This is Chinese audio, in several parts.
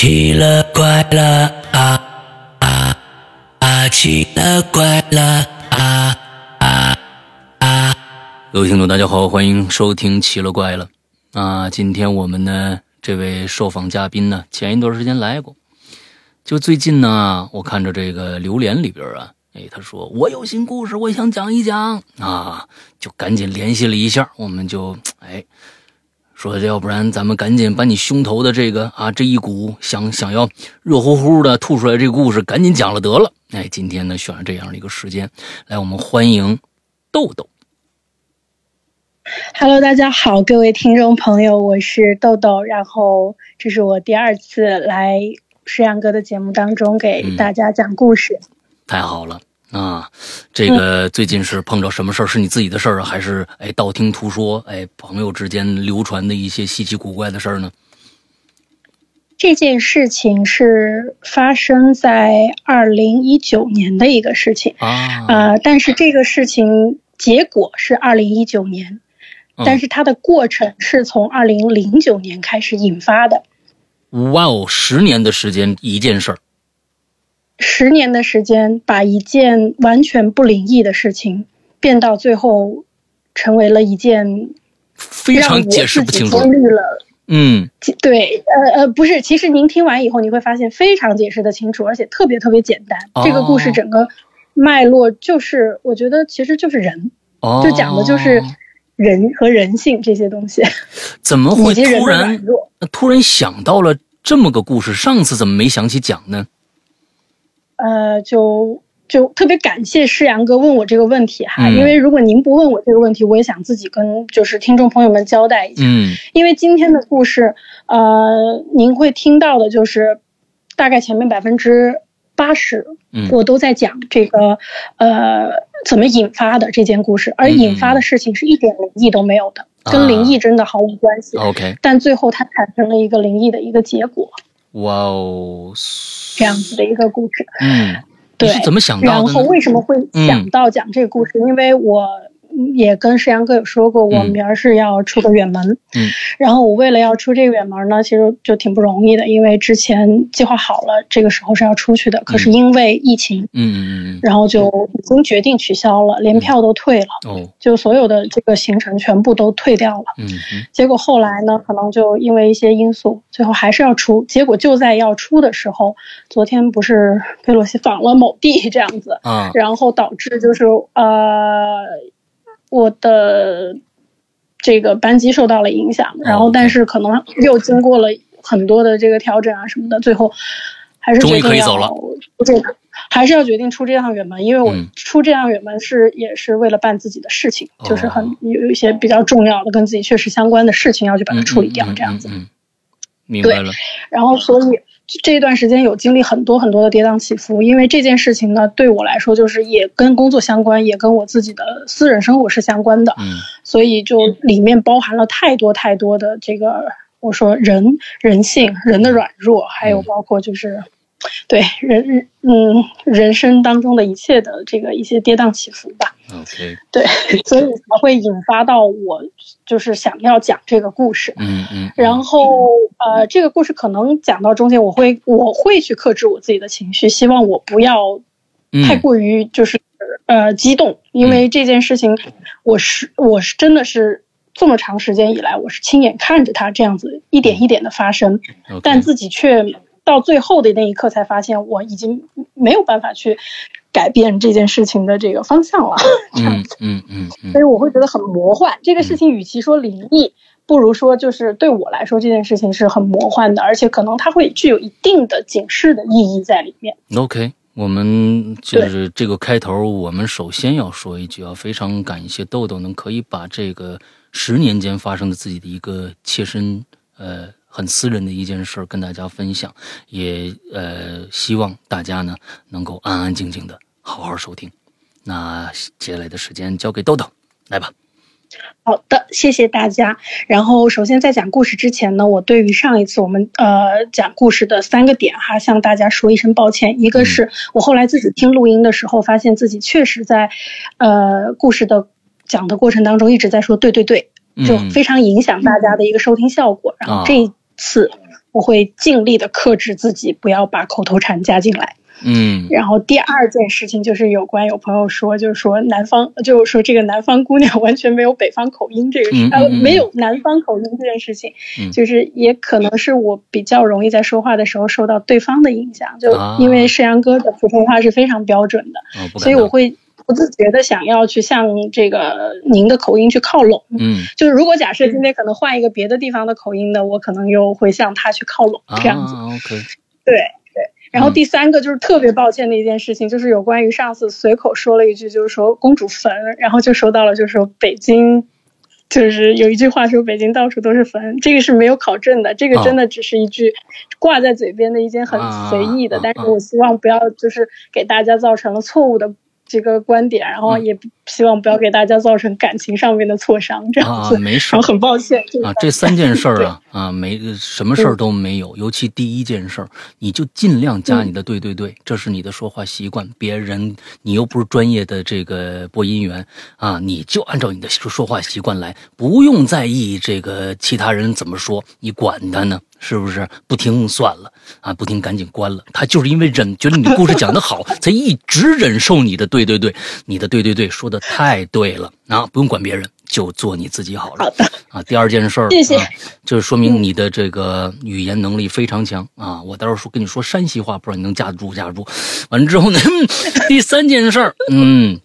奇了怪了啊啊啊！奇了怪了啊啊啊！各位听众，大家好，欢迎收听《奇了怪了》啊！今天我们呢，这位受访嘉宾呢，前一段时间来过，就最近呢，我看着这个榴莲里边啊，哎，他说我有新故事，我想讲一讲啊，就赶紧联系了一下，我们就哎。说，要不然咱们赶紧把你胸头的这个啊，这一股想想要热乎乎的吐出来这个故事，赶紧讲了得了。哎，今天呢选了这样的一个时间，来，我们欢迎豆豆。Hello，大家好，各位听众朋友，我是豆豆。然后这是我第二次来石阳哥的节目当中给大家讲故事，太好了。啊，这个最近是碰着什么事儿？是你自己的事儿啊，还是哎道听途说？哎，朋友之间流传的一些稀奇古怪的事儿呢？这件事情是发生在二零一九年的一个事情啊，呃，但是这个事情结果是二零一九年，但是它的过程是从二零零九年开始引发的。哇哦，十年的时间一件事儿。十年的时间，把一件完全不灵异的事情变到最后，成为了一件非常解释不清楚。了，嗯，对，呃呃，不是，其实您听完以后，你会发现非常解释的清楚，而且特别特别简单。这个故事整个脉络就是，我觉得其实就是人，就讲的就是人和人性这些东西。怎么会突然突然想到了这么个故事？上次怎么没想起讲呢？呃，就就特别感谢诗阳哥问我这个问题哈，因为如果您不问我这个问题，我也想自己跟就是听众朋友们交代一下。嗯，因为今天的故事，呃，您会听到的就是大概前面百分之八十，我都在讲这个呃怎么引发的这件故事，而引发的事情是一点灵异都没有的，跟灵异真的毫无关系。OK，但最后它产生了一个灵异的一个结果。哇哦，这样子的一个故事，嗯，对，怎么想到然后为什么会想到讲这个故事？因为我。也跟世阳哥有说过，我明儿是要出个远门，嗯，然后我为了要出这个远门呢，其实就挺不容易的，因为之前计划好了这个时候是要出去的，可是因为疫情，嗯嗯嗯，然后就已经决定取消了，连票都退了，哦，就所有的这个行程全部都退掉了，嗯嗯，结果后来呢，可能就因为一些因素，最后还是要出，结果就在要出的时候，昨天不是佩洛西访了某地这样子，啊，然后导致就是呃。我的这个班级受到了影响，然后但是可能又经过了很多的这个调整啊什么的，最后还是决定要出这个，还是要决定出这趟远门，因为我出这趟远门是也是为了办自己的事情，就是很有一些比较重要的跟自己确实相关的事情要去把它处理掉，这样子。明白了。然后所以。这一段时间有经历很多很多的跌宕起伏，因为这件事情呢，对我来说就是也跟工作相关，也跟我自己的私人生活是相关的，嗯，所以就里面包含了太多太多的这个，我说人人性、人的软弱，还有包括就是。对人，嗯，人生当中的一切的这个一些跌宕起伏吧。OK，对，所以才会引发到我就是想要讲这个故事。嗯嗯。然后呃，这个故事可能讲到中间，我会我会去克制我自己的情绪，希望我不要太过于就是呃激动，因为这件事情我是我是真的是这么长时间以来，我是亲眼看着它这样子一点一点的发生，但自己却。到最后的那一刻，才发现我已经没有办法去改变这件事情的这个方向了。嗯嗯嗯，所以我会觉得很魔幻。这个事情与其说灵异，不如说就是对我来说这件事情是很魔幻的，而且可能它会具有一定的警示的意义在里面。OK，我们就是这个开头，我们首先要说一句啊，非常感谢豆豆能可以把这个十年间发生的自己的一个切身呃。很私人的一件事跟大家分享，也呃希望大家呢能够安安静静的好好收听。那接下来的时间交给豆豆，来吧。好的，谢谢大家。然后首先在讲故事之前呢，我对于上一次我们呃讲故事的三个点哈，向大家说一声抱歉。一个是我后来自己听录音的时候，发现自己确实在呃故事的讲的过程当中一直在说对对对，就非常影响大家的一个收听效果。然后这。次，我会尽力的克制自己，不要把口头禅加进来。嗯，然后第二件事情就是有关有朋友说，就是说南方，就是说这个南方姑娘 完全没有北方口音这个事，呃，没有南方口音这件事情，就是也可能是我比较容易在说话的时候受到对方的影响，就因为世阳哥的普通话是非常标准的，所以我会不自觉的想要去向这个您的口音去靠拢。嗯，就是如果假设今天可能换一个别的地方的口音的，我可能又会向他去靠拢这样子。OK，对。然后第三个就是特别抱歉的一件事情，就是有关于上次随口说了一句，就是说公主坟，然后就收到了，就是说北京，就是有一句话说北京到处都是坟，这个是没有考证的，这个真的只是一句挂在嘴边的一件很随意的，但是我希望不要就是给大家造成了错误的。这个观点，然后也希望不要给大家造成感情上面的挫伤，这样子。啊，没事。然后很抱歉啊，这三件事儿啊啊，没什么事儿都没有。尤其第一件事儿，你就尽量加你的对对对，这是你的说话习惯。别人你又不是专业的这个播音员啊，你就按照你的说话习惯来，不用在意这个其他人怎么说，你管他呢。是不是不听算了啊？不听赶紧关了。他就是因为忍，觉得你故事讲得好，才一直忍受你的对对对，你的对对对说的太对了啊！不用管别人，就做你自己好了。好的啊。第二件事儿，谢谢，就是说明你的这个语言能力非常强啊。我到时候说跟你说山西话，不知道你能架得住架得住。完了之后呢，第三件事儿，嗯，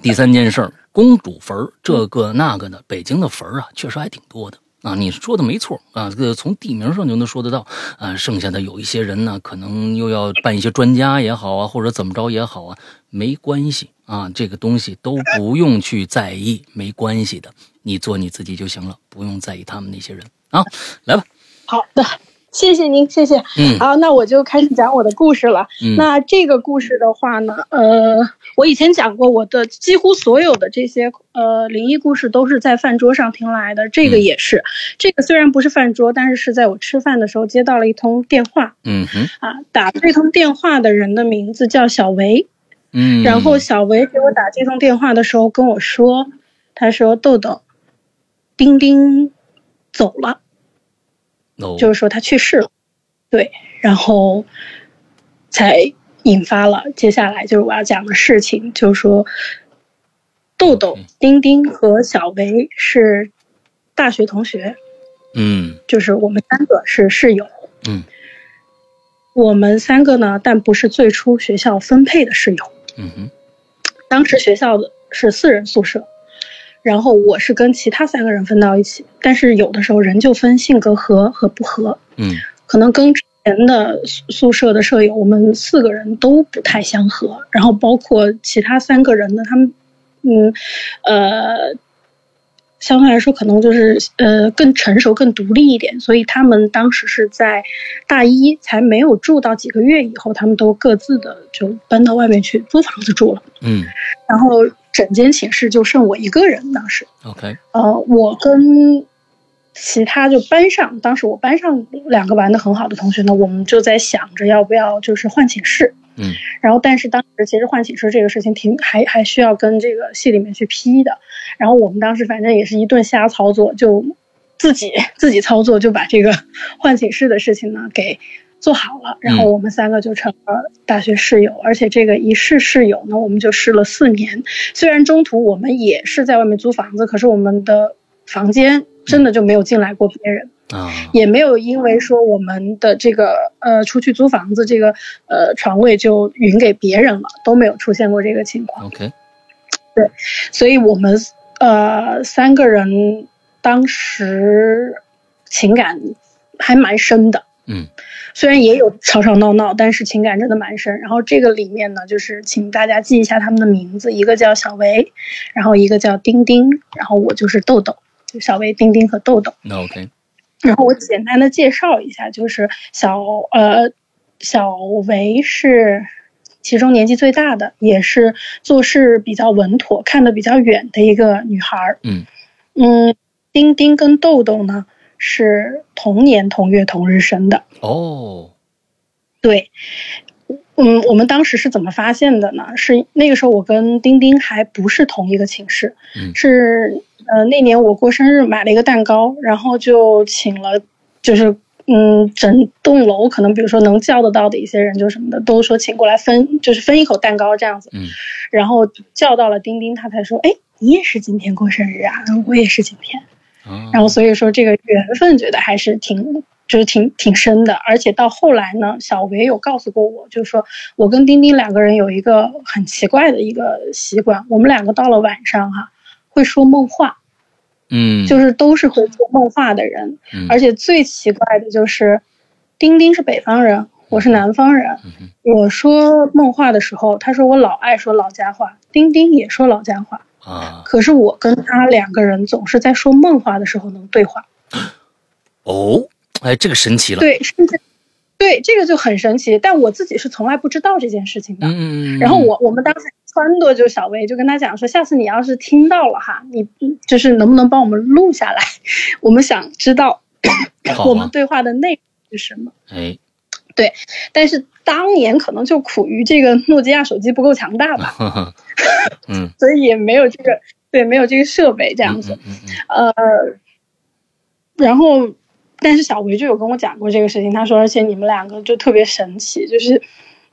第三件事儿，公主坟这个那个的，北京的坟啊，确实还挺多的。啊，你说的没错啊，这个从地名上就能说得到啊。剩下的有一些人呢，可能又要办一些专家也好啊，或者怎么着也好啊，没关系啊，这个东西都不用去在意，没关系的，你做你自己就行了，不用在意他们那些人啊。来吧，好的。谢谢您，谢谢。嗯，好，那我就开始讲我的故事了。嗯，那这个故事的话呢，呃，我以前讲过，我的几乎所有的这些呃灵异故事都是在饭桌上听来的。这个也是，这个虽然不是饭桌，但是是在我吃饭的时候接到了一通电话。嗯哼，啊，打这通电话的人的名字叫小维。嗯，然后小维给我打这通电话的时候跟我说，他说豆豆，丁丁走了。就是说他去世了，对，然后才引发了接下来就是我要讲的事情，就是说豆豆、丁丁和小维是大学同学，嗯，就是我们三个是室友，嗯，我们三个呢，但不是最初学校分配的室友，嗯哼，当时学校的是四人宿舍。然后我是跟其他三个人分到一起，但是有的时候人就分性格合和不合，嗯，可能跟之前的宿舍的舍友，我们四个人都不太相合。然后包括其他三个人呢，他们，嗯，呃，相对来说可能就是呃更成熟、更独立一点，所以他们当时是在大一才没有住到几个月以后，他们都各自的就搬到外面去租房子住了，嗯，然后。整间寝室就剩我一个人，当时，OK，呃，我跟其他就班上，当时我班上两个玩的很好的同学呢，我们就在想着要不要就是换寝室，嗯，然后但是当时其实换寝室这个事情挺还还需要跟这个系里面去批的，然后我们当时反正也是一顿瞎操作，就自己自己操作就把这个 换寝室的事情呢给。做好了，然后我们三个就成了大学室友，而且这个一室室友呢，我们就试了四年。虽然中途我们也是在外面租房子，可是我们的房间真的就没有进来过别人啊，也没有因为说我们的这个呃出去租房子这个呃床位就匀给别人了，都没有出现过这个情况。OK，对，所以我们呃三个人当时情感还蛮深的。嗯。虽然也有吵吵闹闹，但是情感真的蛮深。然后这个里面呢，就是请大家记一下他们的名字，一个叫小维，然后一个叫丁丁，然后我就是豆豆，就小薇、丁丁和豆豆。那 OK。然后我简单的介绍一下，就是小呃小维是其中年纪最大的，也是做事比较稳妥、看得比较远的一个女孩儿。嗯嗯，丁丁跟豆豆呢。是同年同月同日生的哦，对，嗯，我们当时是怎么发现的呢？是那个时候我跟丁丁还不是同一个寝室，嗯，是呃那年我过生日买了一个蛋糕，然后就请了就是嗯，整栋楼可能比如说能叫得到的一些人就什么的，都说请过来分，就是分一口蛋糕这样子。嗯，然后叫到了丁丁，他才说，哎，你也是今天过生日啊？我也是今天。然后所以说这个缘分觉得还是挺。就是挺挺深的，而且到后来呢，小维有告诉过我，就是说我跟丁丁两个人有一个很奇怪的一个习惯，我们两个到了晚上哈会说梦话，嗯，就是都是会说梦话的人，而且最奇怪的就是，丁丁是北方人，我是南方人，我说梦话的时候，他说我老爱说老家话，丁丁也说老家话啊，可是我跟他两个人总是在说梦话的时候能对话，哦。哎，这个神奇了。对，甚至对这个就很神奇，但我自己是从来不知道这件事情的。嗯嗯嗯。然后我我们当时撺掇就小薇就跟他讲说，下次你要是听到了哈，你就是能不能帮我们录下来？我们想知道我们对话的内容是什么。哎，对，但是当年可能就苦于这个诺基亚手机不够强大吧。嗯。所以也没有这个对，没有这个设备这样子。嗯嗯。呃，然后。但是小维就有跟我讲过这个事情，他说，而且你们两个就特别神奇，就是，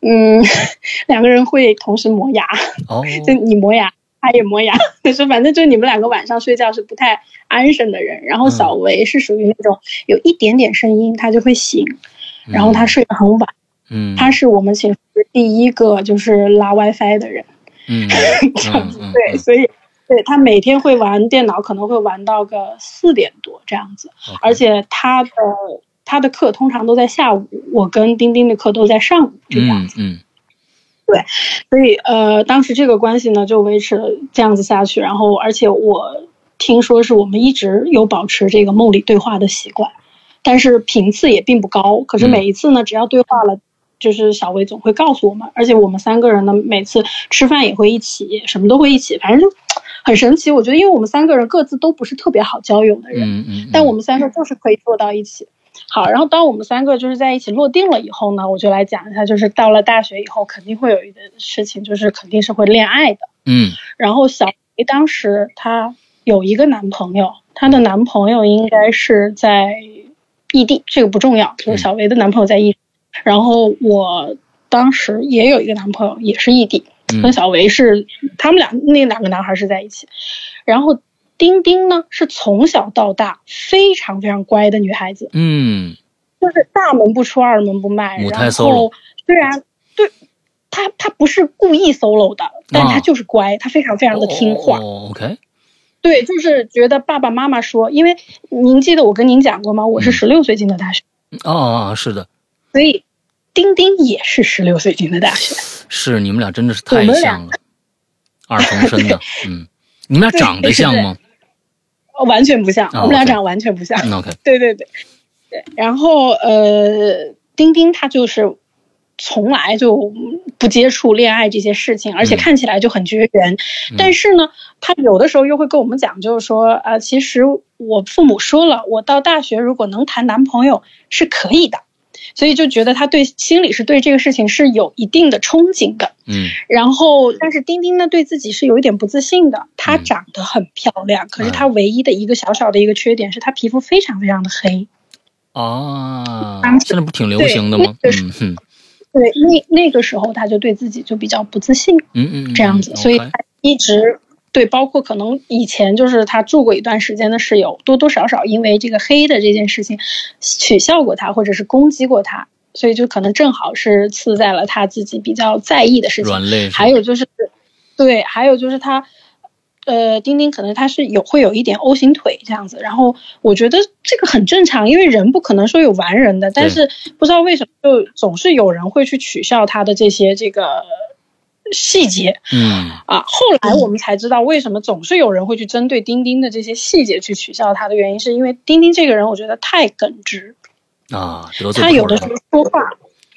嗯，两个人会同时磨牙，哦，就你磨牙，他也磨牙，他 说反正就你们两个晚上睡觉是不太安生的人。然后小维是属于那种有一点点声音他就会醒，然后他睡得很晚，嗯，他是我们寝室第一个就是拉 WiFi 的人，嗯，这样子对，所以。对他每天会玩电脑，可能会玩到个四点多这样子，而且他的他的课通常都在下午，我跟丁丁的课都在上午这样子。嗯，对，所以呃，当时这个关系呢就维持了这样子下去，然后而且我听说是我们一直有保持这个梦里对话的习惯，但是频次也并不高，可是每一次呢，只要对话了。就是小薇总会告诉我们，而且我们三个人呢，每次吃饭也会一起，什么都会一起，反正就很神奇。我觉得，因为我们三个人各自都不是特别好交友的人，嗯嗯，但我们三个就是可以坐到一起。好，然后当我们三个就是在一起落定了以后呢，我就来讲一下，就是到了大学以后，肯定会有一个事情，就是肯定是会恋爱的。嗯，然后小薇当时她有一个男朋友，她的男朋友应该是在异地，这个不重要，就是小薇的男朋友在异。然后我当时也有一个男朋友，也是异地，跟小维是他们俩那两个男孩是在一起。然后丁丁呢是从小到大非常非常乖的女孩子，嗯，就是大门不出二门不迈。然后虽然对，她她不是故意 solo 的，但她就是乖，她非常非常的听话。OK，对，就是觉得爸爸妈妈说，因为您记得我跟您讲过吗？我是十六岁进的大学。哦，是的。所以，丁丁也是十六岁进的大学。是你们俩真的是太像了，二重身的。嗯，你们俩长得像吗？完全不像，我们俩长得完全不像。OK，对对对对。然后呃，丁丁他就是从来就不接触恋爱这些事情，而且看起来就很绝缘。但是呢，他有的时候又会跟我们讲，就是说啊，其实我父母说了，我到大学如果能谈男朋友是可以的。所以就觉得他对心里是对这个事情是有一定的憧憬的，嗯，然后但是丁丁呢对自己是有一点不自信的。她长得很漂亮，可是她唯一的一个小小的一个缺点是她皮肤非常非常的黑。啊，现在不挺流行的吗？嗯嗯，对，那那个时候他就对自己就比较不自信，嗯嗯，这样子，所以他一直。对，包括可能以前就是他住过一段时间的室友，多多少少因为这个黑的这件事情取笑过他，或者是攻击过他，所以就可能正好是刺在了他自己比较在意的事情。软肋。还有就是，对，还有就是他，呃，丁丁可能他是有会有一点 O 型腿这样子，然后我觉得这个很正常，因为人不可能说有完人的，但是不知道为什么就总是有人会去取笑他的这些这个。细节，嗯。啊，后来我们才知道为什么总是有人会去针对钉钉的这些细节去取笑他的原因，是因为钉钉这个人，我觉得太耿直。啊，他有的时候说话，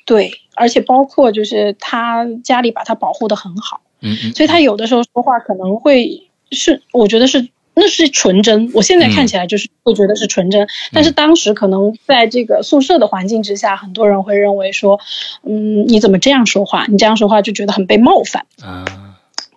对，而且包括就是他家里把他保护的很好，嗯嗯，所以他有的时候说话可能会是，我觉得是。那是纯真，我现在看起来就是会觉得是纯真，但是当时可能在这个宿舍的环境之下，很多人会认为说，嗯，你怎么这样说话？你这样说话就觉得很被冒犯啊。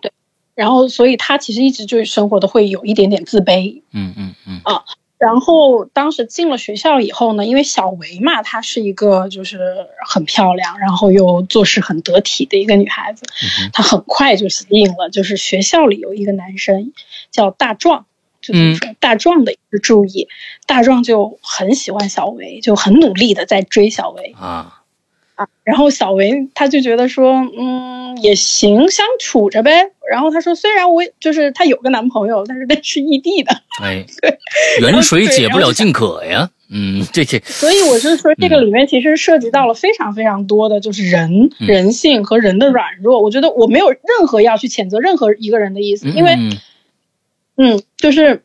对，然后所以他其实一直就生活的会有一点点自卑。嗯嗯嗯。啊，然后当时进了学校以后呢，因为小维嘛，她是一个就是很漂亮，然后又做事很得体的一个女孩子，她很快就吸引了，就是学校里有一个男生叫大壮，就是大壮的一个注意，大壮就很喜欢小维，就很努力的在追小维啊啊。然后小维他就觉得说，嗯，也行，相处着呗。然后他说，虽然我就是他有个男朋友，但是那是异地的。哎，远水解不了近渴呀。嗯，这些。所以我就说，这个里面其实涉及到了非常非常多的就是人人性和人的软弱。我觉得我没有任何要去谴责任何一个人的意思，因为，嗯，就是。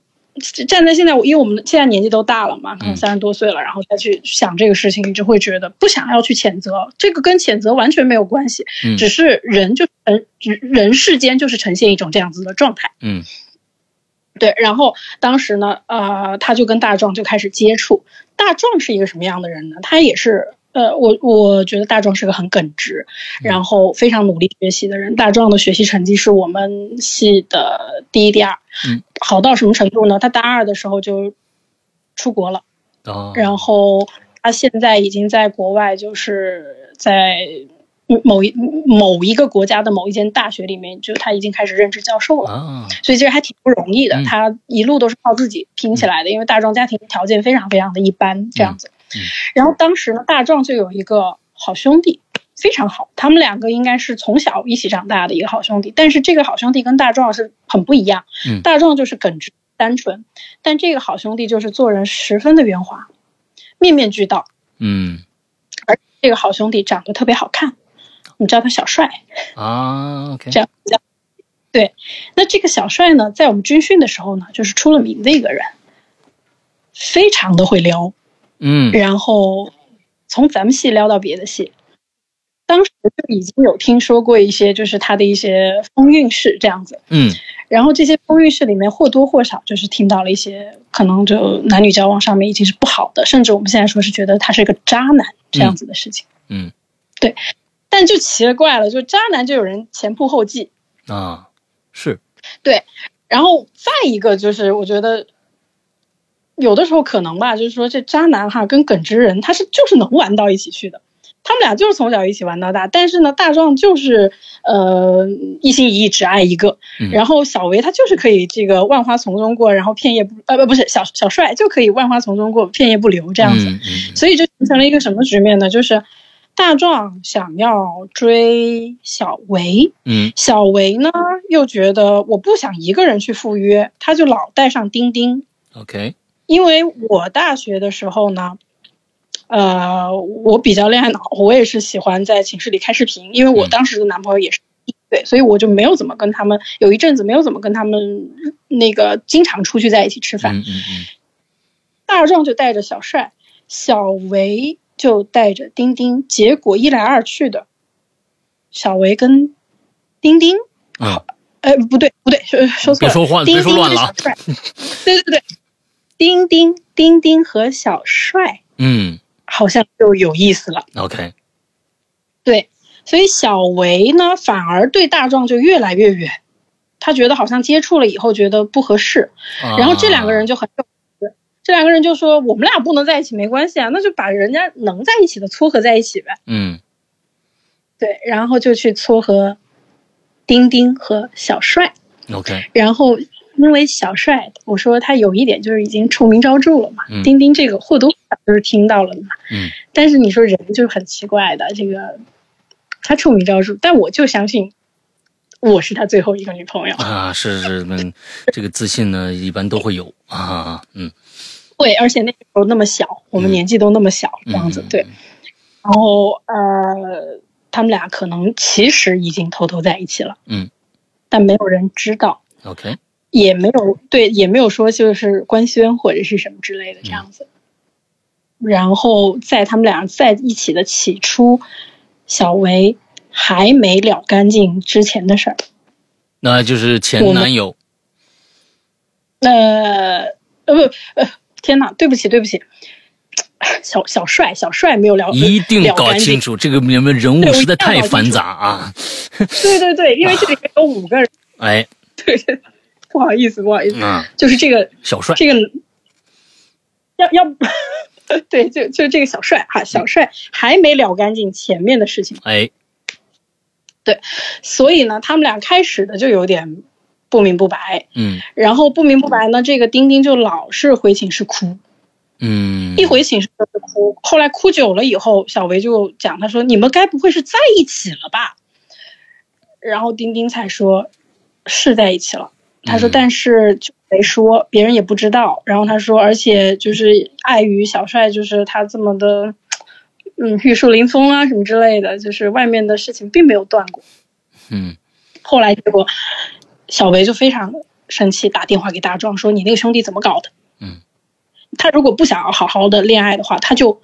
站在现在，因为我们现在年纪都大了嘛，可能三十多岁了，然后再去想这个事情，你就会觉得不想要去谴责，这个跟谴责完全没有关系，只是人就人人世间就是呈现一种这样子的状态。嗯，对。然后当时呢，呃，他就跟大壮就开始接触。大壮是一个什么样的人呢？他也是。呃，我我觉得大壮是个很耿直，然后非常努力学习的人。大壮的学习成绩是我们系的第一、第二，嗯，好到什么程度呢？他大二的时候就出国了，哦，然后他现在已经在国外，就是在某一某一个国家的某一间大学里面，就他已经开始任职教授了，啊，所以其实还挺不容易的。他一路都是靠自己拼起来的，因为大壮家庭条件非常非常的一般，这样子。然后当时呢，大壮就有一个好兄弟，非常好。他们两个应该是从小一起长大的一个好兄弟。但是这个好兄弟跟大壮是很不一样。嗯，大壮就是耿直单纯，但这个好兄弟就是做人十分的圆滑，面面俱到。嗯，而这个好兄弟长得特别好看，我们叫他小帅啊。OK，这样叫对。那这个小帅呢，在我们军训的时候呢，就是出了名的一个人，非常的会撩。嗯，然后从咱们系撩到别的系，当时就已经有听说过一些，就是他的一些风韵事这样子。嗯，然后这些风韵事里面或多或少就是听到了一些可能就男女交往上面已经是不好的，甚至我们现在说是觉得他是一个渣男这样子的事情。嗯，对，但就奇了怪了，就渣男就有人前仆后继啊，是，对，然后再一个就是我觉得。有的时候可能吧，就是说这渣男哈跟耿直人他是就是能玩到一起去的，他们俩就是从小一起玩到大。但是呢，大壮就是呃一心一意只爱一个，然后小维他就是可以这个万花丛中过，然后片叶不呃不不是小小帅就可以万花丛中过，片叶不留这样子。所以就形成了一个什么局面呢？就是大壮想要追小维，嗯，小维呢又觉得我不想一个人去赴约，他就老带上丁丁。OK。因为我大学的时候呢，呃，我比较恋爱脑，我也是喜欢在寝室里开视频。因为我当时的男朋友也是对，所以我就没有怎么跟他们，有一阵子没有怎么跟他们那个经常出去在一起吃饭。嗯嗯嗯。大壮就带着小帅，小维就带着丁丁，结果一来二去的，小维跟丁丁啊，呃，不对不对，说说错了，别说话，别说乱了。对对对。丁丁丁丁和小帅，嗯，好像就有意思了。OK，对，所以小维呢，反而对大壮就越来越远。他觉得好像接触了以后觉得不合适，然后这两个人就很有。这两个人就说：“我们俩不能在一起没关系啊，那就把人家能在一起的撮合在一起呗。”嗯，对，然后就去撮合丁丁和小帅。OK，然后。因为小帅，我说他有一点就是已经臭名昭著了嘛。嗯。丁丁这个或多或少就是听到了嘛。嗯。但是你说人就是很奇怪的，这个他臭名昭著，但我就相信我是他最后一个女朋友啊！是是，那 这个自信呢，一般都会有啊。嗯。对，而且那时候那么小，我们年纪都那么小，这样子对。然后呃，他们俩可能其实已经偷偷在一起了。嗯。但没有人知道。OK。也没有对，也没有说就是官宣或者是什么之类的这样子。然后在他们俩在一起的起初，小维还没了干净之前的事儿，那就是前男友。呃呃不呃，天哪，对不起对不起，小小帅小帅没有了，一定搞清楚这个你们人物实在太繁杂啊。对对对，因为这里面有五个人。哎，对对。不好意思，不好意思，就是这个小帅，这个要要不，对，就就这个小帅哈，小帅还没了干净前面的事情，哎，对，所以呢，他们俩开始的就有点不明不白，嗯，然后不明不白呢，这个丁丁就老是回寝室哭，嗯，一回寝室就哭，后来哭久了以后，小维就讲，他说你们该不会是在一起了吧？然后丁丁才说是在一起了，他说但是就没说，别人也不知道。然后他说，而且就是碍于小帅就是他这么的，嗯，玉树临风啊什么之类的，就是外面的事情并没有断过。嗯，后来结果小维就非常生气，打电话给大壮说：“你那个兄弟怎么搞的？”嗯，他如果不想要好好的恋爱的话，他就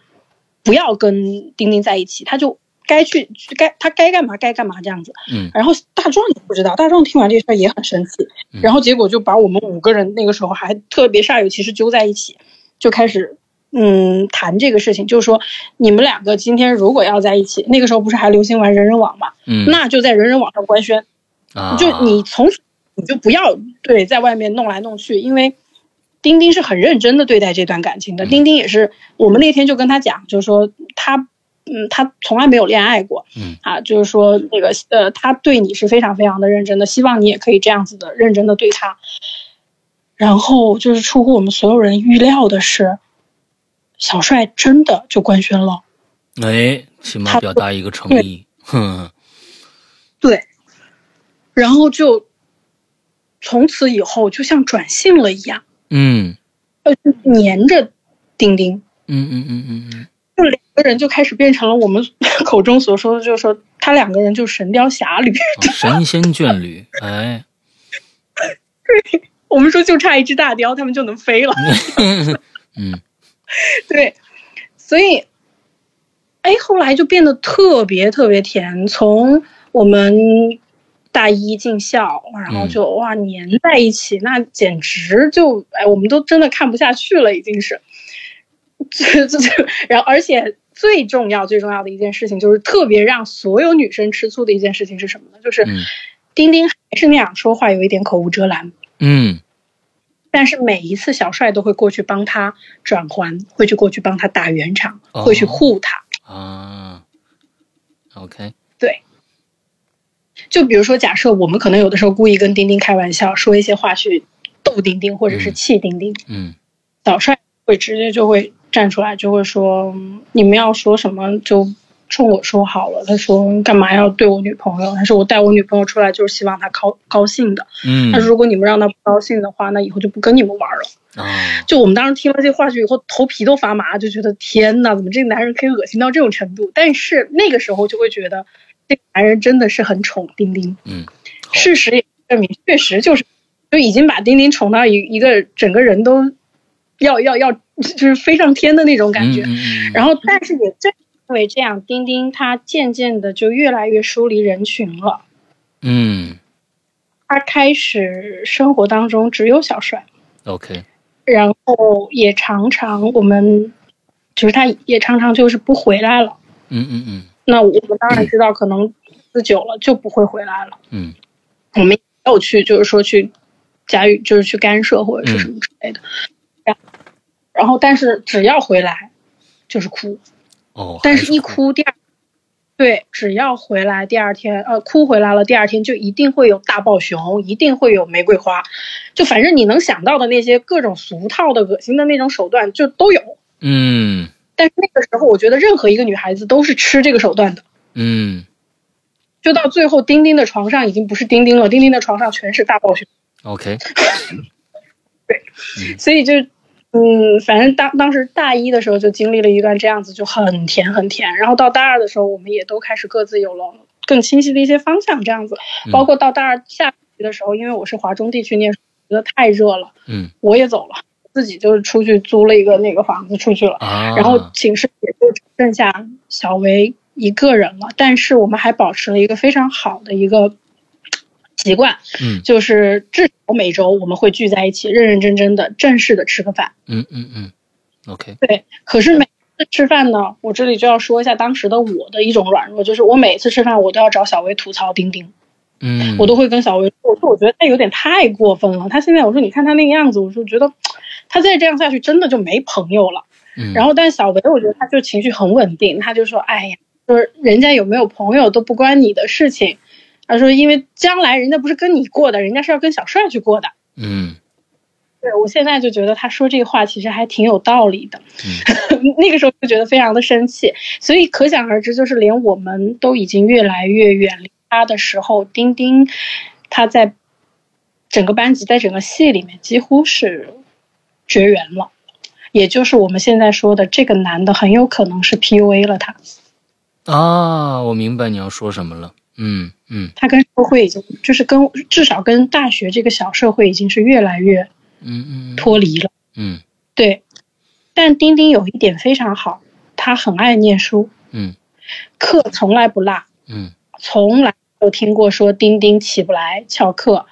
不要跟丁丁在一起，他就。该去该他该干嘛该干嘛这样子，嗯，然后大壮也不知道，大壮听完这事儿也很生气，然后结果就把我们五个人那个时候还特别煞有其事揪在一起，就开始嗯谈这个事情，就是说你们两个今天如果要在一起，那个时候不是还流行玩人人网嘛，嗯，那就在人人网上官宣，啊，就你从此你就不要对在外面弄来弄去，因为丁丁是很认真的对待这段感情的，丁丁也是，我们那天就跟他讲，就是说他。嗯，他从来没有恋爱过，嗯。啊，就是说那个呃，他对你是非常非常的认真的，希望你也可以这样子的认真的对他。然后就是出乎我们所有人预料的是，小帅真的就官宣了，哎，起码表达一个诚意，哼，对，然后就从此以后就像转性了一样，嗯，呃，黏着丁丁，嗯嗯嗯嗯嗯。就两个人就开始变成了我们 口中所说的，就是说他两个人就神雕侠侣，神仙眷侣，哎，对，我们说就差一只大雕，他们就能飞了。嗯，对，所以，哎，后来就变得特别特别甜。从我们大一进校，然后就哇粘在一起，那简直就哎，我们都真的看不下去了，已经是。这这这，然后而且最重要最重要的一件事情，就是特别让所有女生吃醋的一件事情是什么呢？就是丁丁还是那样说话，有一点口无遮拦。嗯，但是每一次小帅都会过去帮他转环，会去过去帮他打圆场，会去护他。啊，OK，对。就比如说，假设我们可能有的时候故意跟丁丁开玩笑，说一些话去逗丁丁，或者是气丁丁。嗯，小帅会直接就会。站出来就会说，你们要说什么就冲我说好了。他说干嘛要对我女朋友？他说我带我女朋友出来就是希望她高高兴的。嗯，他说如果你们让她不高兴的话，那以后就不跟你们玩了。啊，就我们当时听了这话剧以后，头皮都发麻，就觉得天呐，怎么这个男人可以恶心到这种程度？但是那个时候就会觉得，这个男人真的是很宠丁丁。嗯，事实也证明，确实就是就已经把丁丁宠到一一个整个人都。要要要，就是飞上天的那种感觉。然后，但是也正因为这样，丁丁他渐渐的就越来越疏离人群了。嗯，他开始生活当中只有小帅。OK。然后也常常我们，就是他也常常就是不回来了。嗯嗯嗯。那我们当然知道，可能日子久了就不会回来了。嗯。我们没有去，就是说去加以，就是去干涉或者是什么之类的。然后，但是只要回来，就是哭。哦。但是，一哭第二，对，只要回来第二天，呃，哭回来了，第二天就一定会有大抱熊，一定会有玫瑰花，就反正你能想到的那些各种俗套的、恶心的那种手段，就都有。嗯。但是那个时候，我觉得任何一个女孩子都是吃这个手段的。嗯。就到最后，丁丁的床上已经不是丁丁了，丁丁的床上全是大抱熊。OK。对，所以就。嗯，反正当当时大一的时候就经历了一段这样子，就很甜很甜。然后到大二的时候，我们也都开始各自有了更清晰的一些方向，这样子。包括到大二下学期的时候，因为我是华中地区念书，觉得太热了，嗯，我也走了，自己就出去租了一个那个房子出去了。啊，然后寝室也就只剩下小维一个人了，但是我们还保持了一个非常好的一个。习惯，嗯，就是至少每周我们会聚在一起，认认真真的、正式的吃个饭。嗯嗯嗯，OK。对，可是每次吃饭呢，我这里就要说一下当时的我的一种软弱，就是我每次吃饭我都要找小薇吐槽钉钉。嗯，我都会跟小薇说，我说我觉得他有点太过分了。他现在我说你看他那个样子，我说觉得他再这样下去，真的就没朋友了。嗯，然后，但小薇，我觉得他就情绪很稳定，他就说：“哎呀，就是人家有没有朋友都不关你的事情。”他说：“因为将来人家不是跟你过的，人家是要跟小帅去过的。”嗯，对我现在就觉得他说这话其实还挺有道理的。嗯，那个时候就觉得非常的生气，所以可想而知，就是连我们都已经越来越远离他的时候，丁丁他在整个班级，在整个系里面几乎是绝缘了。也就是我们现在说的这个男的很有可能是 PUA 了他啊，我明白你要说什么了。嗯嗯，他跟社会已经就是跟至少跟大学这个小社会已经是越来越嗯嗯脱离了。嗯，对。但丁丁有一点非常好，他很爱念书。嗯，课从来不落。嗯，从来没有听过说丁丁起不来翘课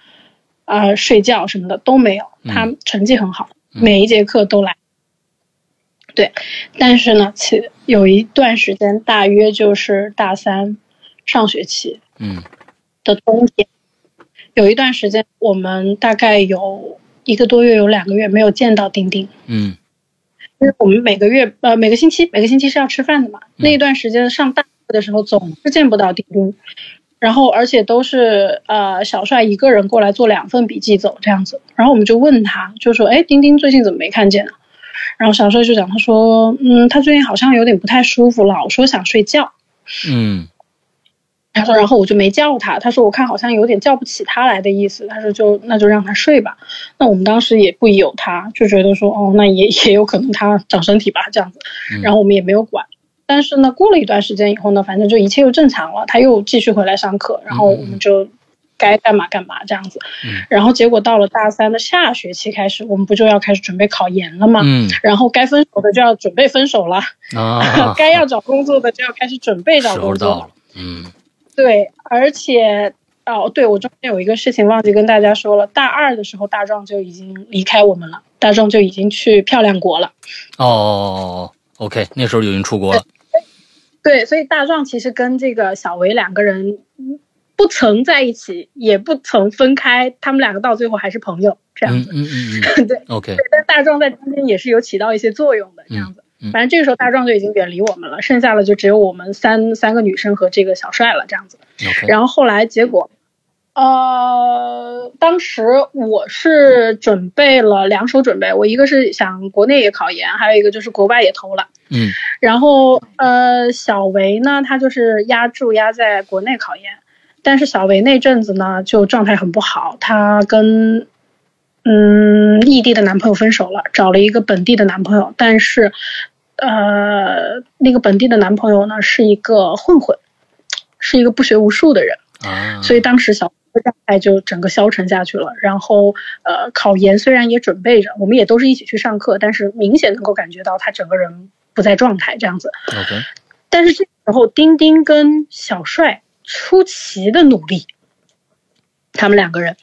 啊睡觉什么的都没有。他成绩很好，每一节课都来。对，但是呢，其有一段时间，大约就是大三上学期，嗯，的冬天，有一段时间，我们大概有一个多月，有两个月没有见到丁丁，嗯，因为我们每个月呃每个星期每个星期是要吃饭的嘛，那一段时间上大课的时候总是见不到丁丁，然后而且都是呃小帅一个人过来做两份笔记走这样子，然后我们就问他，就说哎丁丁最近怎么没看见呢？然后小帅就讲，他说，嗯，他最近好像有点不太舒服，老说想睡觉。嗯，他说，然后我就没叫他。他说，我看好像有点叫不起他来的意思。他说，就那就让他睡吧。那我们当时也不疑有他，就觉得说，哦，那也也有可能他长身体吧，这样子。然后我们也没有管。但是呢，过了一段时间以后呢，反正就一切又正常了。他又继续回来上课，然后我们就。该干嘛干嘛这样子，然后结果到了大三的下学期开始，我们不就要开始准备考研了吗？嗯，然后该分手的就要准备分手了，啊，该要找工作的就要开始准备找工作了。嗯，对，而且哦，对我中间有一个事情忘记跟大家说了，大二的时候大壮就已经离开我们了，大壮就已经去漂亮国了。哦，OK，那时候就已经出国了。对，所以大壮其实跟这个小维两个人。不曾在一起，也不曾分开，他们两个到最后还是朋友，这样子。嗯嗯嗯，对，OK。对，但大壮在中间也是有起到一些作用的，这样子。反正这个时候大壮就已经远离我们了，剩下的就只有我们三三个女生和这个小帅了，这样子。然后后来结果，呃，当时我是准备了两手准备，我一个是想国内也考研，还有一个就是国外也投了。嗯。然后呃，小维呢，他就是压注压在国内考研。但是小维那阵子呢，就状态很不好，她跟嗯异地的男朋友分手了，找了一个本地的男朋友。但是，呃，那个本地的男朋友呢，是一个混混，是一个不学无术的人啊。所以当时小维状态就整个消沉下去了。然后，呃，考研虽然也准备着，我们也都是一起去上课，但是明显能够感觉到他整个人不在状态这样子。OK。但是这时候，丁丁跟小帅。出奇的努力，他们两个人，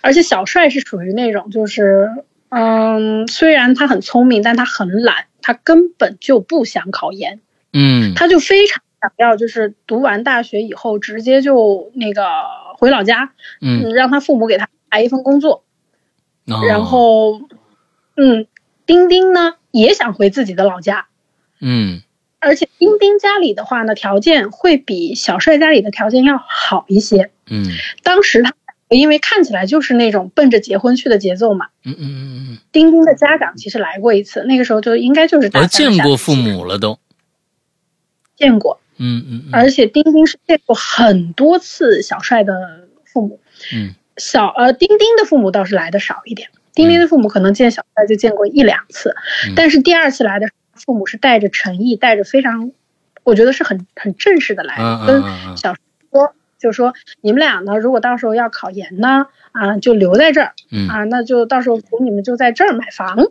而且小帅是属于那种，就是，嗯，虽然他很聪明，但他很懒，他根本就不想考研，嗯，他就非常想要，就是读完大学以后直接就那个回老家，嗯，让他父母给他排一份工作，然后，嗯，丁丁呢也想回自己的老家，嗯。而且丁丁家里的话呢，条件会比小帅家里的条件要好一些。嗯，当时他因为看起来就是那种奔着结婚去的节奏嘛。嗯嗯嗯嗯。丁丁的家长其实来过一次，那个时候就应该就是大见过父母了都。见过。嗯嗯。而且丁丁是见过很多次小帅的父母。嗯。小呃，丁丁的父母倒是来的少一点。丁丁的父母可能见小帅就见过一两次，但是第二次来的。父母是带着诚意，带着非常，我觉得是很很正式的来跟小说，就说你们俩呢，如果到时候要考研呢，啊，就留在这儿，啊，那就到时候你们就在这儿买房，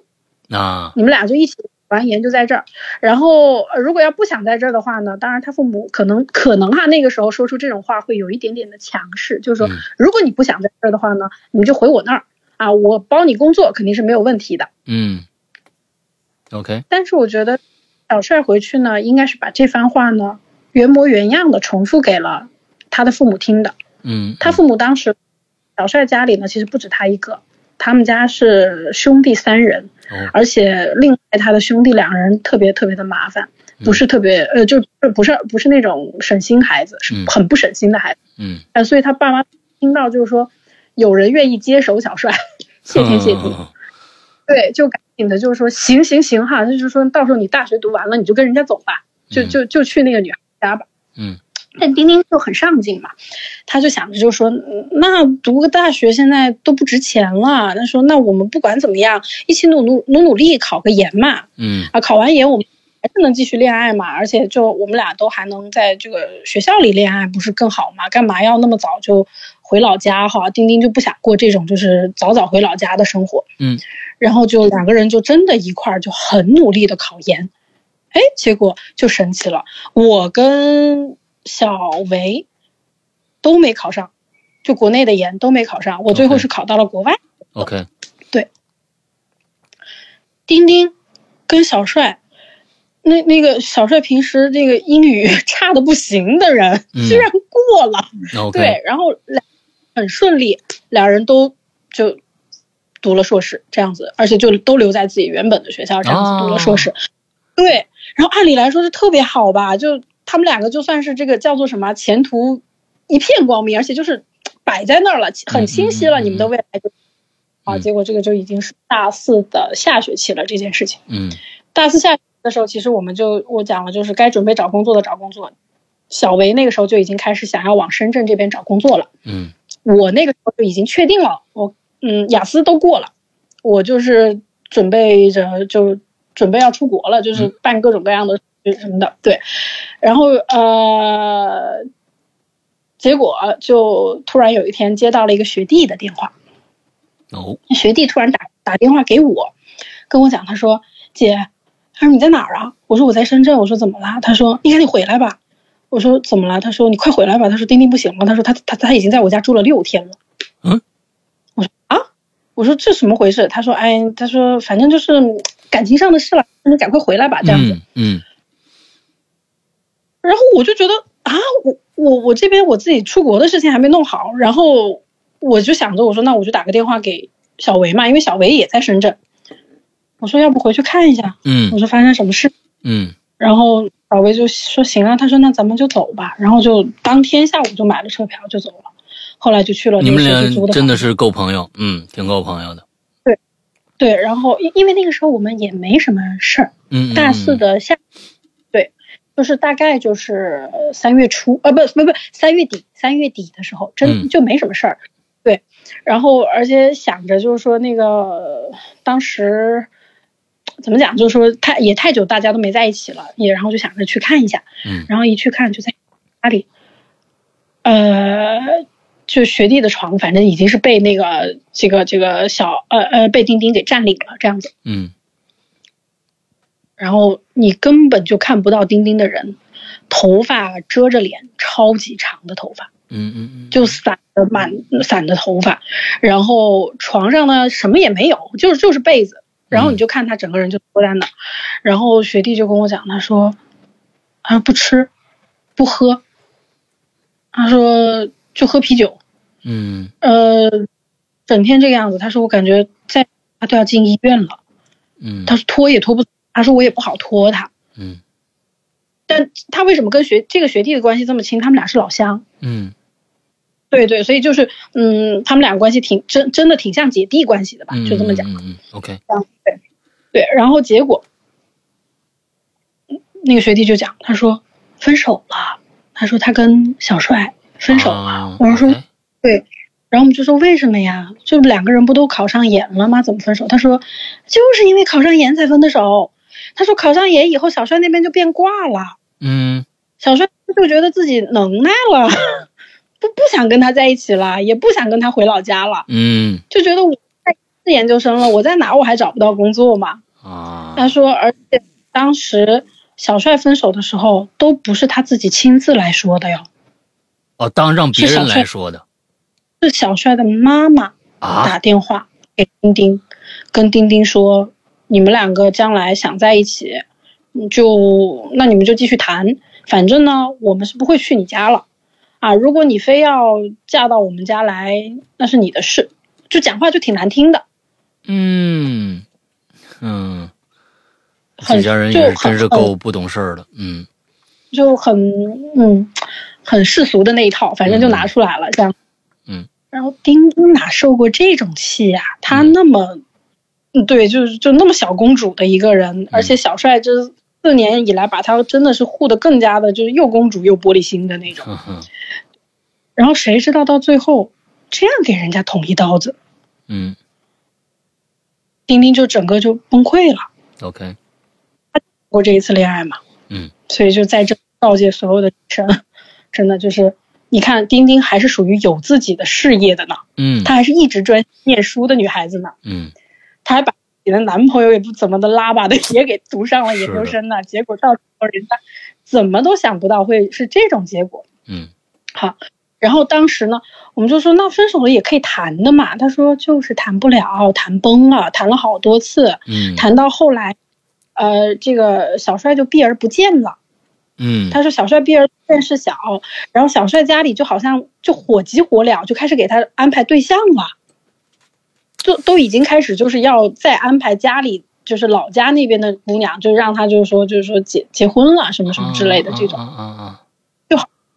啊，你们俩就一起完研就在这儿。然后如果要不想在这儿的话呢，当然他父母可能可能哈，那个时候说出这种话会有一点点的强势，就是说如果你不想在这儿的话呢，你就回我那儿。啊，我包你工作肯定是没有问题的，嗯。OK，但是我觉得小帅回去呢，应该是把这番话呢原模原样的重复给了他的父母听的。嗯，他父母当时小帅家里呢，其实不止他一个，他们家是兄弟三人，而且另外他的兄弟两人特别特别的麻烦，不是特别呃，就不是不是那种省心孩子，是很不省心的孩子。嗯，呃，所以他爸妈听到就是说有人愿意接手小帅，谢天谢地，对，就赶紧的就是说行行行哈，那就是说到时候你大学读完了你就跟人家走吧，就就就去那个女孩家吧。嗯。但丁丁就很上进嘛，他就想着就说，那读个大学现在都不值钱了。他说，那我们不管怎么样，一起努努努努力考个研嘛。嗯啊，考完研我们还是能继续恋爱嘛，而且就我们俩都还能在这个学校里恋爱，不是更好吗？干嘛要那么早就回老家哈？丁丁就不想过这种就是早早回老家的生活。嗯，然后就两个人就真的一块儿就很努力的考研，哎，结果就神奇了，我跟。小维都没考上，就国内的研都没考上。我最后是考到了国外。OK，对。丁丁跟小帅，那那个小帅平时这个英语 差的不行的人，居然过了。对，然后两很顺利，两人都就读了硕士，这样子，而且就都留在自己原本的学校，这样子读了硕士。对，然后按理来说是特别好吧，就。他们两个就算是这个叫做什么前途一片光明，而且就是摆在那儿了，很清晰了，你们的未来就啊。结果这个就已经是大四的下学期了，这件事情。嗯，大四下的时候，其实我们就我讲了，就是该准备找工作的找工作。小维那个时候就已经开始想要往深圳这边找工作了。嗯，我那个时候就已经确定了，我嗯雅思都过了，我就是准备着就准备要出国了，就是办各种各样的。什么的对，然后呃，结果就突然有一天接到了一个学弟的电话，哦，学弟突然打打电话给我，跟我讲，他说姐，他说你在哪儿啊？我说我在深圳。我说怎么了？他说你赶紧回来吧。我说怎么了？他说你快回来吧。他说丁丁不行了。他说他他他已经在我家住了六天了。嗯，我说啊，我说这什么回事？他说哎，他说反正就是感情上的事了，你赶快回来吧，这样子。嗯。然后我就觉得啊，我我我这边我自己出国的事情还没弄好，然后我就想着我说那我就打个电话给小维嘛，因为小维也在深圳。我说要不回去看一下，嗯，我说发生什么事，嗯，然后小维就说行啊，他说那咱们就走吧，然后就当天下午就买了车票就走了，后来就去了。你们俩真的是够朋友，嗯，挺够朋友的。对，对，然后因因为那个时候我们也没什么事儿，嗯，大四的下。就是大概就是三月初，呃，不不不，三月底，三月底的时候，真就没什么事儿，对。然后而且想着就是说那个当时怎么讲，就是说太也太久大家都没在一起了，也然后就想着去看一下，嗯。然后一去看就在家里，呃，就学弟的床，反正已经是被那个这个这个小呃呃被丁丁给占领了，这样子，嗯。然后你根本就看不到丁丁的人，头发遮着脸，超级长的头发，嗯嗯嗯，就散的满散的头发，然后床上呢什么也没有，就是就是被子，然后你就看他整个人就坐在那，然后学弟就跟我讲，他说，他说不吃，不喝，他说就喝啤酒，嗯，呃，整天这个样子，他说我感觉再他都要进医院了，嗯，他说拖也拖不。他说我也不好拖他，嗯，但他为什么跟学这个学弟的关系这么亲？他们俩是老乡，嗯，对对，所以就是嗯，他们俩关系挺真真的挺像姐弟关系的吧？就这么讲，嗯嗯，OK，对对，然后结果那个学弟就讲，他说分手了，他说他跟小帅分手了，我说对。然后我们就说为什么呀？就两个人不都考上研了吗？怎么分手？他说，就是因为考上研才分的手。他说考上研以后，小帅那边就变卦了。嗯，小帅就觉得自己能耐了，不不想跟他在一起了，也不想跟他回老家了。嗯，就觉得我在研究生了，我在哪我还找不到工作嘛？啊，他说，而且当时小帅分手的时候，都不是他自己亲自来说的哟。哦，当让别人来说的。是小帅的妈妈打电话给丁丁，跟丁丁说：“你们两个将来想在一起，就那你们就继续谈。反正呢，我们是不会去你家了啊。如果你非要嫁到我们家来，那是你的事。”就讲话就挺难听的，嗯嗯，这家人也真是够不懂事儿的，嗯，就很嗯很世俗的那一套，反正就拿出来了这样，嗯，然后丁丁哪受过这种气呀？他那么，嗯，对，就是就那么小公主的一个人，而且小帅这四年以来把她真的是护的更加的，就是又公主又玻璃心的那种，然后谁知道到最后这样给人家捅一刀子，嗯。丁丁就整个就崩溃了。OK，他过这一次恋爱嘛，嗯，所以就在这告诫所有的女生，真的就是，你看丁丁还是属于有自己的事业的呢，嗯，她还是一直专念书的女孩子呢，嗯，她还把自己的男朋友也不怎么的拉吧的也给读上了研究生呢，结果到时候人家怎么都想不到会是这种结果，嗯，好。然后当时呢，我们就说那分手了也可以谈的嘛。他说就是谈不了，谈崩了，谈了好多次，嗯，谈到后来，呃，这个小帅就避而不见了，嗯，他说小帅避而不见事小，然后小帅家里就好像就火急火燎，就开始给他安排对象了，就都已经开始就是要再安排家里就是老家那边的姑娘，就让他就是说就是说结结婚了什么什么之类的这种，啊啊。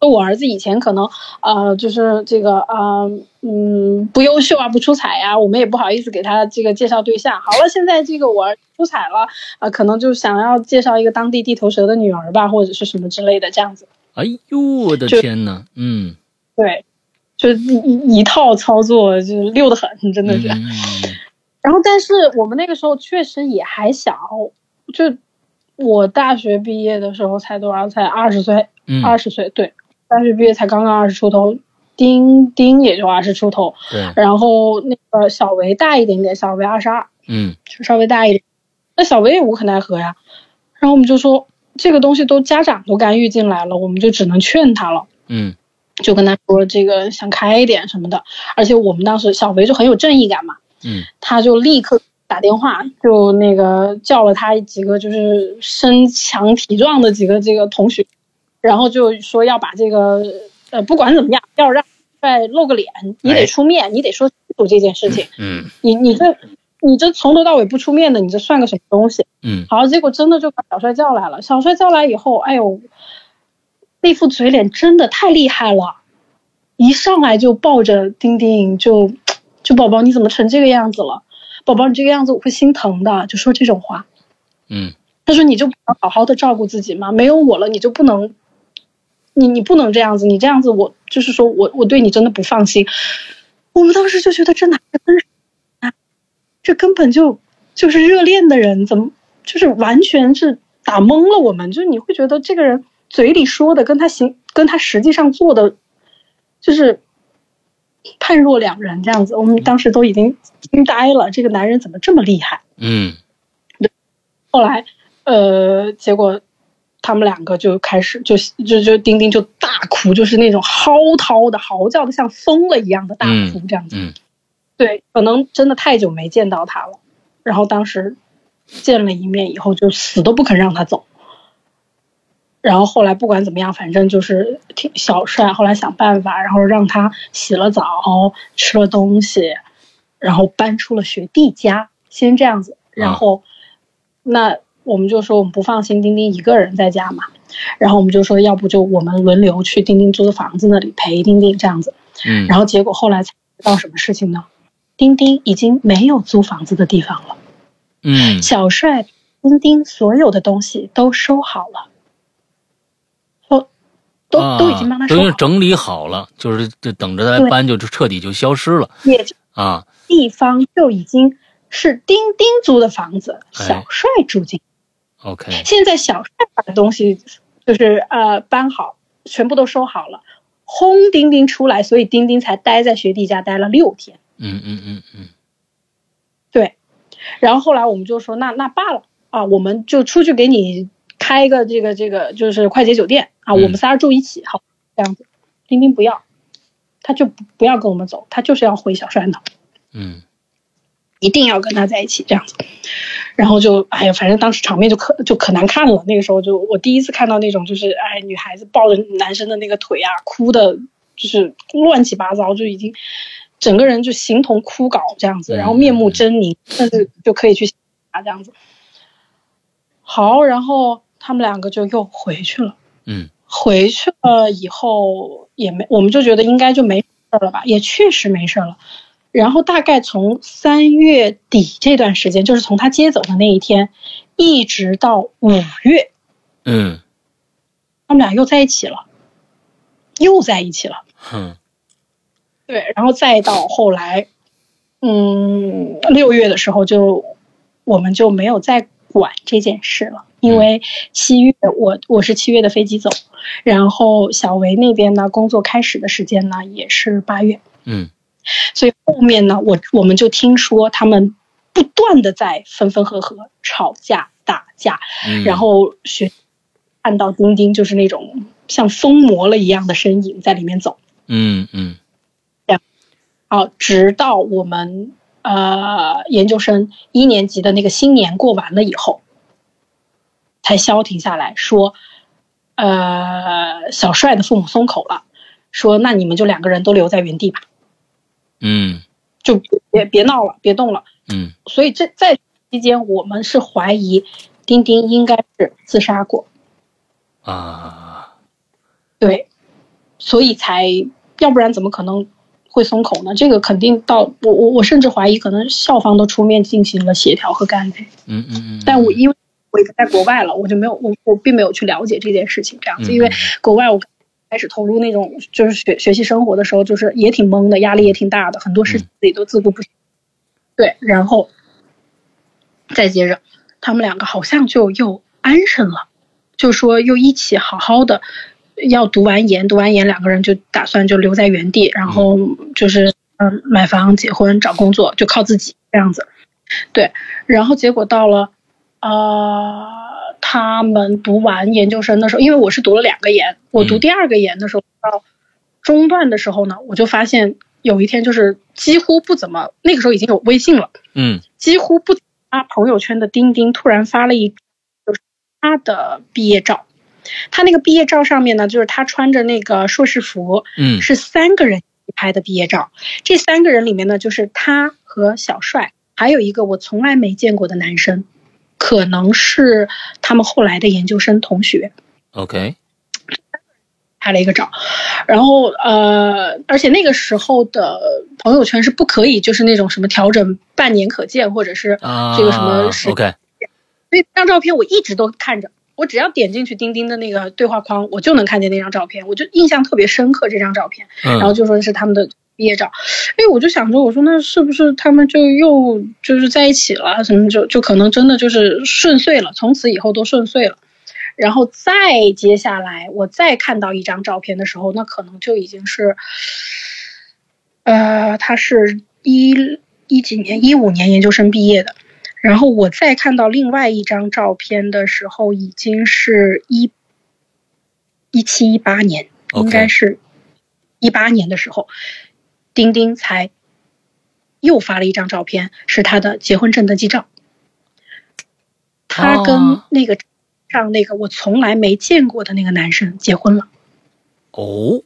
我儿子以前可能，呃，就是这个，呃，嗯，不优秀啊，不出彩呀，我们也不好意思给他这个介绍对象。好了，现在这个我儿出彩了，啊，可能就想要介绍一个当地地头蛇的女儿吧，或者是什么之类的这样子。哎呦，我的天呐，嗯，对，就一一套操作，就溜得很，真的是。然后，但是我们那个时候确实也还小，就我大学毕业的时候才多少？才二十岁，二十岁，对。大学毕业才刚刚二十出头，丁丁也就二十出头，对。然后那个小维大一点点，小维二十二，嗯，就稍微大一点。那小维也无可奈何呀。然后我们就说，这个东西都家长都干预进来了，我们就只能劝他了，嗯，就跟他说这个想开一点什么的。而且我们当时小肥就很有正义感嘛，嗯，他就立刻打电话，就那个叫了他几个就是身强体壮的几个这个同学。然后就说要把这个，呃，不管怎么样，要让再露个脸，你得出面，你得说清楚这件事情。嗯，你你这你这从头到尾不出面的，你这算个什么东西？嗯，好，结果真的就把小帅叫来了。小帅叫来以后，哎呦，那副嘴脸真的太厉害了，一上来就抱着丁丁，就就宝宝你怎么成这个样子了？宝宝你这个样子我会心疼的，就说这种话。嗯，他说你就不能好好的照顾自己吗？没有我了，你就不能。你你不能这样子，你这样子我就是说我我对你真的不放心。我们当时就觉得这哪是分手啊？这根本就就是热恋的人，怎么就是完全是打懵了我们？就是你会觉得这个人嘴里说的跟他行跟他实际上做的就是判若两人这样子。我们当时都已经惊呆了，这个男人怎么这么厉害？嗯，对。后来呃，结果。他们两个就开始就就就丁丁就大哭，就是那种嚎啕的嚎叫的，像疯了一样的大哭，这样子。嗯，对，可能真的太久没见到他了，然后当时见了一面以后，就死都不肯让他走。然后后来不管怎么样，反正就是挺小帅，后来想办法，然后让他洗了澡，吃了东西，然后搬出了学弟家，先这样子，然后那。我们就说我们不放心丁丁一个人在家嘛，然后我们就说要不就我们轮流去丁丁租的房子那里陪丁丁这样子，嗯，然后结果后来才知道什么事情呢？丁丁已经没有租房子的地方了，嗯，小帅丁丁所有的东西都收好了，都都都已经帮他收整理好了，就是就等着他搬就彻底就消失了，也啊，地方就已经是丁丁租的房子，小帅住进。OK，现在小帅把东西就是呃搬好，全部都收好了，轰丁丁出来，所以丁丁才待在学弟家待了六天。嗯嗯嗯嗯，对。然后后来我们就说，那那罢了啊，我们就出去给你开一个这个这个就是快捷酒店啊，我们仨住一起，好这样子。丁丁不要，他就不不要跟我们走，他就是要回小帅的。嗯。一定要跟他在一起这样子，然后就哎呀，反正当时场面就可就可难看了。那个时候就我第一次看到那种就是哎，女孩子抱着男生的那个腿啊，哭的，就是乱七八糟，就已经整个人就形同枯槁这样子，然后面目狰狞，但是就可以去啊这样子。好，然后他们两个就又回去了。嗯，回去了以后也没，我们就觉得应该就没事了吧，也确实没事了。然后大概从三月底这段时间，就是从他接走的那一天，一直到五月，嗯，他们俩又在一起了，又在一起了。嗯，对，然后再到后来，嗯，六月的时候就我们就没有再。管这件事了，因为七月我我是七月的飞机走，然后小维那边呢工作开始的时间呢也是八月，嗯，所以后面呢我我们就听说他们不断的在分分合合、吵架、打架，然后学看到丁丁就是那种像疯魔了一样的身影在里面走，嗯嗯，这样，好，直到我们。呃，研究生一年级的那个新年过完了以后，才消停下来说，呃，小帅的父母松口了，说那你们就两个人都留在原地吧，嗯，就别别闹了，别动了，嗯，所以这在期间，我们是怀疑丁丁应该是自杀过，啊，对，所以才要不然怎么可能？会松口呢？这个肯定到我我我甚至怀疑，可能校方都出面进行了协调和干预。嗯嗯嗯。但我因为我已经在国外了，我就没有我我并没有去了解这件事情这样子。因为国外我开始投入那种就是学学习生活的时候，就是也挺懵的，压力也挺大的，很多事情自己都自顾不暇。对，然后再接着，他们两个好像就又安生了，就说又一起好好的。要读完研，读完研，两个人就打算就留在原地，然后就是嗯买房、结婚、找工作，就靠自己这样子。对，然后结果到了呃他们读完研究生的时候，因为我是读了两个研，我读第二个研的时候到中段的时候呢，我就发现有一天就是几乎不怎么，那个时候已经有微信了，嗯，几乎不发朋友圈的钉钉突然发了一就是他的毕业照。他那个毕业照上面呢，就是他穿着那个硕士服，嗯，是三个人拍的毕业照。这三个人里面呢，就是他和小帅，还有一个我从来没见过的男生，可能是他们后来的研究生同学。OK，拍了一个照，然后呃，而且那个时候的朋友圈是不可以，就是那种什么调整半年可见，或者是这个什么 OK，所以这张照片我一直都看着。我只要点进去钉钉的那个对话框，我就能看见那张照片，我就印象特别深刻这张照片。然后就说是他们的毕业照，哎，我就想着，我说那是不是他们就又就是在一起了？什么就就可能真的就是顺遂了，从此以后都顺遂了。然后再接下来，我再看到一张照片的时候，那可能就已经是，呃，他是一一几年，一五年研究生毕业的。然后我再看到另外一张照片的时候，已经是一一七一八年，应该是一八年的时候，钉钉才又发了一张照片，是他的结婚证登记照。他跟那个上那个我从来没见过的那个男生结婚了。哦，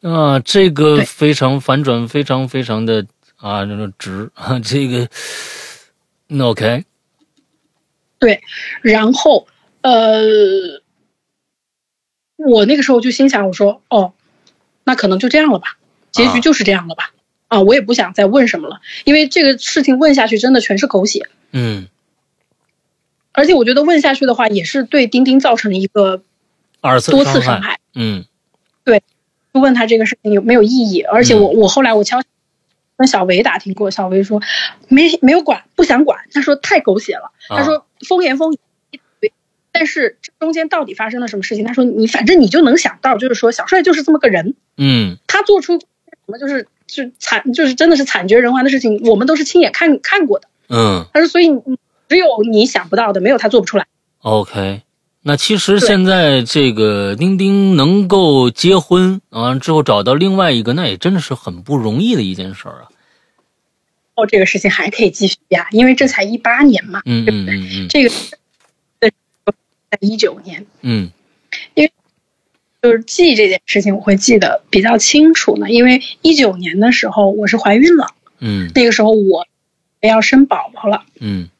啊，这个非常反转，非常非常的。啊，那种值啊，这个，那 OK，对，然后呃，我那个时候就心想，我说哦，那可能就这样了吧，结局就是这样了吧，啊，我也不想再问什么了，因为这个事情问下去真的全是狗血，嗯，而且我觉得问下去的话，也是对丁丁造成了一个二次多次伤害，嗯，对，就问他这个事情有没有意义？而且我我后来我敲。跟小维打听过，小维说没没有管，不想管。他说太狗血了，他说风言风语。但是中间到底发生了什么事情？他说你反正你就能想到，就是说小帅就是这么个人。嗯，他做出什么就是就惨，就是真的是惨绝人寰的事情，我们都是亲眼看看过的。嗯，他说所以只有你想不到的，没有他做不出来。OK。那其实现在这个丁丁能够结婚啊之后找到另外一个，那也真的是很不容易的一件事儿啊。哦，这个事情还可以继续呀，因为这才一八年嘛，对不对？这个在一九年，嗯，因为就是记这件事情，我会记得比较清楚呢？因为一九年的时候我是怀孕了，嗯，那个时候我要生宝宝了，嗯，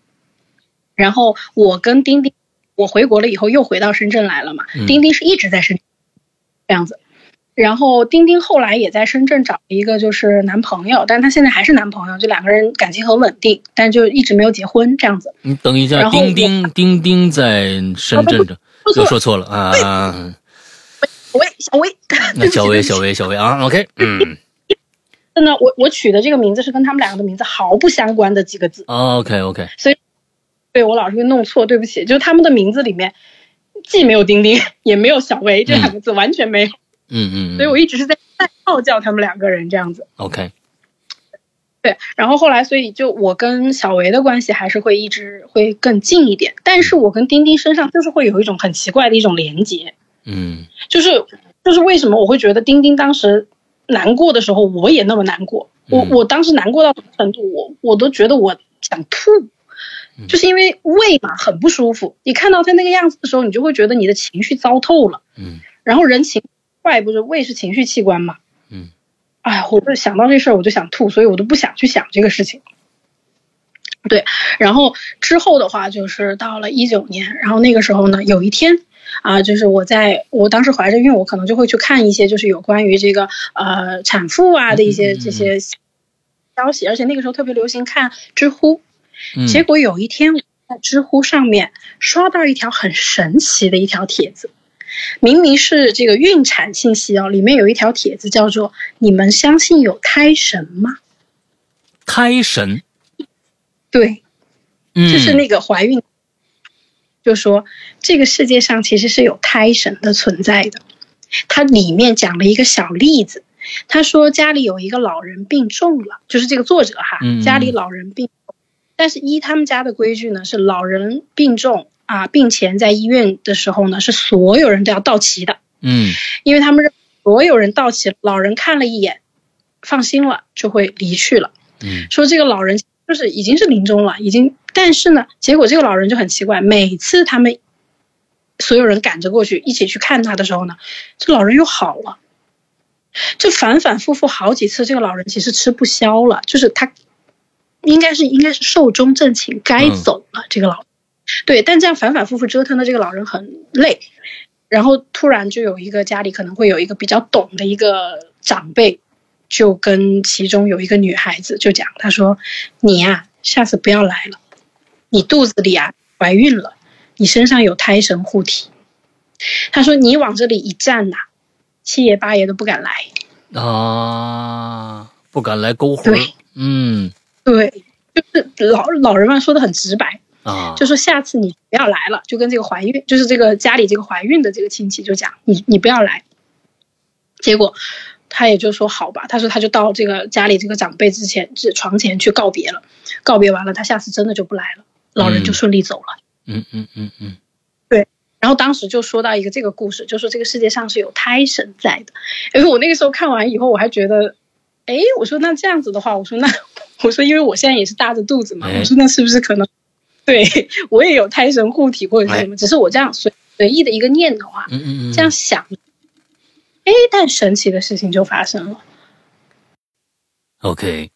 然后我跟丁丁，我回国了以后又回到深圳来了嘛，丁丁是一直在深圳，这样子。然后丁丁后来也在深圳找了一个就是男朋友，但是他现在还是男朋友，就两个人感情很稳定，但就一直没有结婚这样子。你等一下，丁丁丁丁在深圳的，又说错了啊！喂，小薇，那小薇小薇小薇啊，OK，嗯。真的，我我取的这个名字是跟他们两个的名字毫不相关的几个字。OK OK，所以对我老是会弄错，对不起，就是他们的名字里面既没有丁丁，也没有小薇这两个字，完全没有。嗯嗯，所以我一直是在在号叫他们两个人这样子。OK，对，然后后来，所以就我跟小维的关系还是会一直会更近一点，但是我跟丁丁身上就是会有一种很奇怪的一种连接。嗯，就是就是为什么我会觉得丁丁当时难过的时候，我也那么难过。我我当时难过到什么程度，我我都觉得我想吐，就是因为胃嘛很不舒服。你看到他那个样子的时候，你就会觉得你的情绪糟透了。嗯，然后人情。怪不是胃是情绪器官嘛？嗯，哎，我就想到这事儿我就想吐，所以我都不想去想这个事情。对，然后之后的话就是到了一九年，然后那个时候呢，有一天啊，就是我在我当时怀着孕，我可能就会去看一些就是有关于这个呃产妇啊的一些这些消息，而且那个时候特别流行看知乎，结果有一天我在知乎上面刷到一条很神奇的一条帖子。明明是这个孕产信息哦，里面有一条帖子叫做“你们相信有胎神吗？”胎神，对，就是那个怀孕，就说这个世界上其实是有胎神的存在的。它里面讲了一个小例子，他说家里有一个老人病重了，就是这个作者哈，家里老人病，但是依他们家的规矩呢，是老人病重。啊，病前在医院的时候呢，是所有人都要到齐的。嗯，因为他们所有人到齐，老人看了一眼，放心了，就会离去了。嗯，说这个老人就是已经是临终了，已经，但是呢，结果这个老人就很奇怪，每次他们所有人赶着过去一起去看他的时候呢，这老人又好了。就反反复复好几次，这个老人其实吃不消了，就是他应该是应该是寿终正寝，该走了。这个老。对，但这样反反复复折腾的这个老人很累，然后突然就有一个家里可能会有一个比较懂的一个长辈，就跟其中有一个女孩子就讲，他说：“你呀，下次不要来了，你肚子里啊怀孕了，你身上有胎神护体。”他说：“你往这里一站呐，七爷八爷都不敢来啊，不敢来勾魂。”对，嗯，对，就是老老人们说的很直白。啊，就说下次你不要来了，就跟这个怀孕，就是这个家里这个怀孕的这个亲戚就讲你你不要来。结果他也就说好吧，他说他就到这个家里这个长辈之前这床前去告别了，告别完了，他下次真的就不来了，老人就顺利走了。嗯嗯嗯嗯，对。然后当时就说到一个这个故事，就说这个世界上是有胎神在的。因为我那个时候看完以后，我还觉得，哎，我说那这样子的话，我说那 我说因为我现在也是大着肚子嘛，我说那是不是可能？对我也有胎神护体或者什么，只是我这样随随意的一个念头啊，这样想，哎，但神奇的事情就发生了。OK，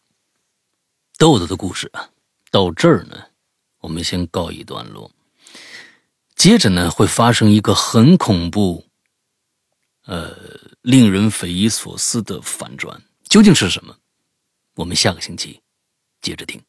豆豆的故事啊，到这儿呢，我们先告一段落。接着呢，会发生一个很恐怖、呃，令人匪夷所思的反转，究竟是什么？我们下个星期接着听。